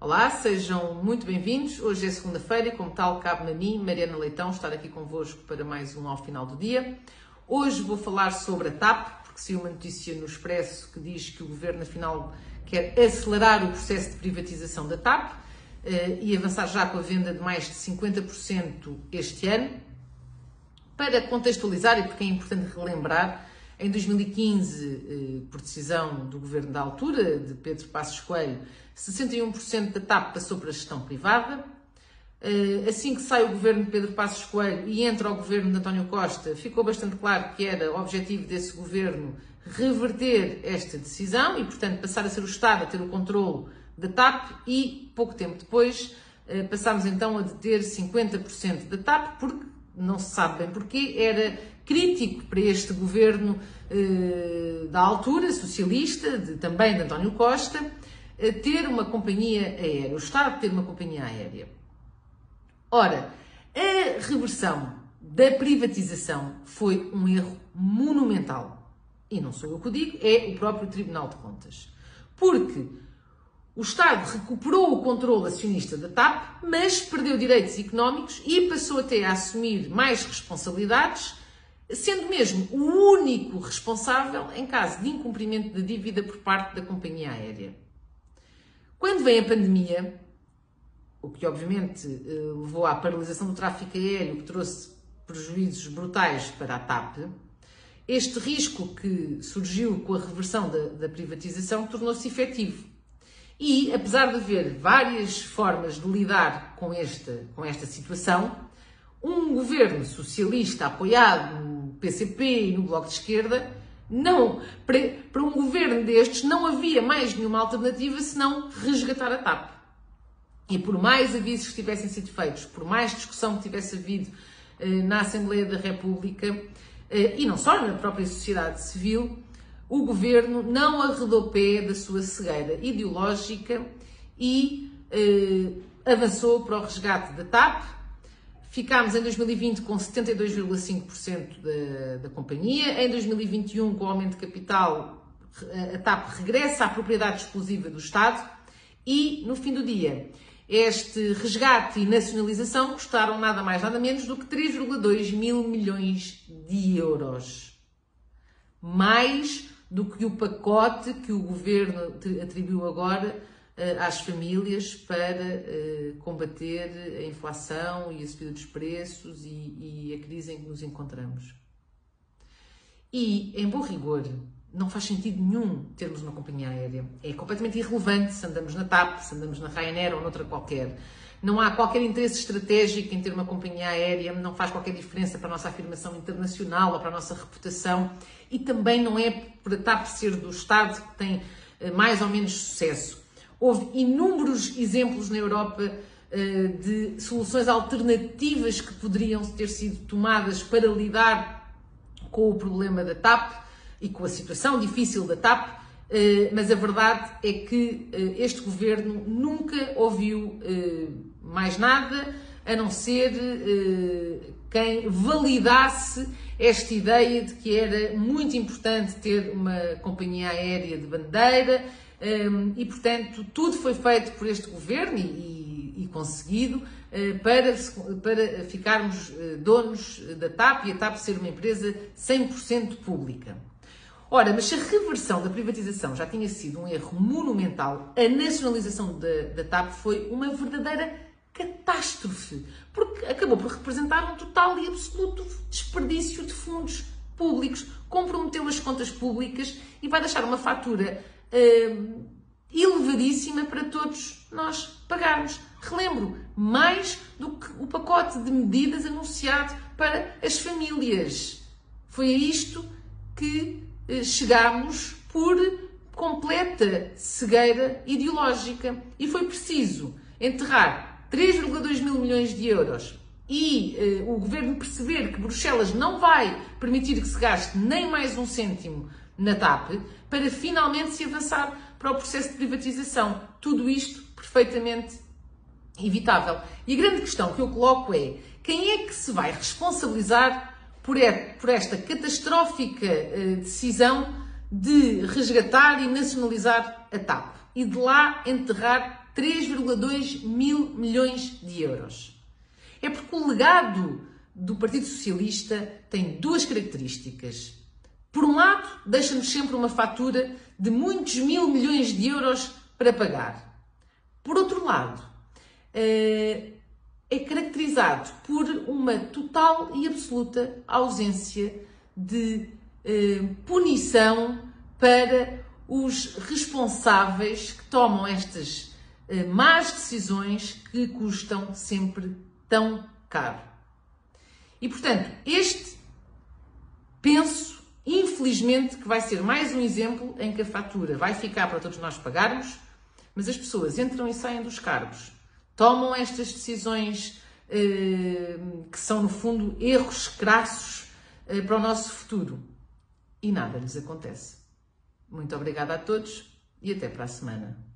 Olá, sejam muito bem-vindos. Hoje é segunda-feira e, como tal, cabe-me a mim, Mariana Leitão, estar aqui convosco para mais um ao final do dia. Hoje vou falar sobre a TAP, porque saiu uma notícia no Expresso que diz que o Governo, afinal, quer acelerar o processo de privatização da TAP eh, e avançar já com a venda de mais de 50% este ano. Para contextualizar, e porque é importante relembrar, em 2015, eh, por decisão do governo da altura, de Pedro Passos Coelho, 61% da TAP passou para a gestão privada. Eh, assim que sai o governo de Pedro Passos Coelho e entra o governo de António Costa, ficou bastante claro que era o objetivo desse governo reverter esta decisão e, portanto, passar a ser o Estado a ter o controle da TAP e, pouco tempo depois, eh, passámos então a deter 50% da TAP, porque não se sabe bem porquê, era crítico para este governo eh, da altura, socialista, de, também de António Costa, eh, ter uma companhia aérea, o Estado ter uma companhia aérea. Ora, a reversão da privatização foi um erro monumental. E não sou eu que o digo, é o próprio Tribunal de Contas. Porque o Estado recuperou o controle acionista da TAP, mas perdeu direitos económicos e passou até a assumir mais responsabilidades, sendo mesmo o único responsável em caso de incumprimento de dívida por parte da companhia aérea. Quando vem a pandemia, o que obviamente eh, levou à paralisação do tráfego aéreo, que trouxe prejuízos brutais para a TAP, este risco que surgiu com a reversão da, da privatização tornou-se efetivo. E, apesar de haver várias formas de lidar com esta, com esta situação, um governo socialista apoiado no PCP e no Bloco de Esquerda, não, para, para um governo destes não havia mais nenhuma alternativa senão resgatar a TAP. E por mais avisos que tivessem sido feitos, por mais discussão que tivesse havido eh, na Assembleia da República, eh, e não só na própria sociedade civil, o governo não arredou pé da sua cegueira ideológica e eh, avançou para o resgate da TAP. Ficámos em 2020 com 72,5% da, da companhia. Em 2021, com o aumento de capital, a TAP regressa à propriedade exclusiva do Estado. E, no fim do dia, este resgate e nacionalização custaram nada mais, nada menos do que 3,2 mil milhões de euros. Mais do que o pacote que o governo atribuiu agora uh, às famílias para uh, combater a inflação e a subida dos preços e, e a crise em que nos encontramos. E, em bom rigor, não faz sentido nenhum termos uma companhia aérea. É completamente irrelevante se andamos na TAP, se andamos na Ryanair ou noutra qualquer. Não há qualquer interesse estratégico em ter uma companhia aérea, não faz qualquer diferença para a nossa afirmação internacional ou para a nossa reputação e também não é por a TAP ser do Estado que tem eh, mais ou menos sucesso. Houve inúmeros exemplos na Europa eh, de soluções alternativas que poderiam ter sido tomadas para lidar com o problema da TAP e com a situação difícil da TAP, eh, mas a verdade é que este governo nunca ouviu mais nada a não ser quem validasse esta ideia de que era muito importante ter uma companhia aérea de bandeira e, portanto, tudo foi feito por este governo e, conseguido para, ficarmos donos da TAP e a TAP ser uma empresa 100% pública. Ora, mas se a reversão da privatização já tinha sido um erro monumental, a nacionalização da, da TAP foi uma verdadeira catástrofe, porque acabou por representar um total e absoluto desperdício de fundos públicos, comprometeu as contas públicas e vai deixar uma fatura uh, elevadíssima para todos nós pagarmos. Relembro, mais do que o pacote de medidas anunciado para as famílias. Foi isto que chegámos por completa cegueira ideológica e foi preciso enterrar 3,2 mil milhões de euros e uh, o governo perceber que Bruxelas não vai permitir que se gaste nem mais um cêntimo na TAP, para finalmente se avançar para o processo de privatização. Tudo isto perfeitamente evitável. E a grande questão que eu coloco é: quem é que se vai responsabilizar por, esta catastrófica uh, decisão de resgatar e nacionalizar a TAP? e de lá enterrar 3,2 mil milhões de euros. É porque o legado do Partido Socialista tem duas características. Por um lado, deixa-nos sempre uma fatura de muitos mil milhões de euros para pagar. Por outro lado, eh, é caracterizado por uma total e absoluta ausência de eh, punição para os responsáveis que tomam estas eh, más decisões que custam sempre tão caro. E portanto, este penso, infelizmente, que vai ser mais um exemplo em que a fatura vai ficar para todos nós pagarmos, mas as pessoas entram e saem dos cargos tomam estas decisões eh, que são, no fundo, erros crassos eh, para o nosso futuro. E nada lhes acontece. Muito obrigada a todos e até para a semana.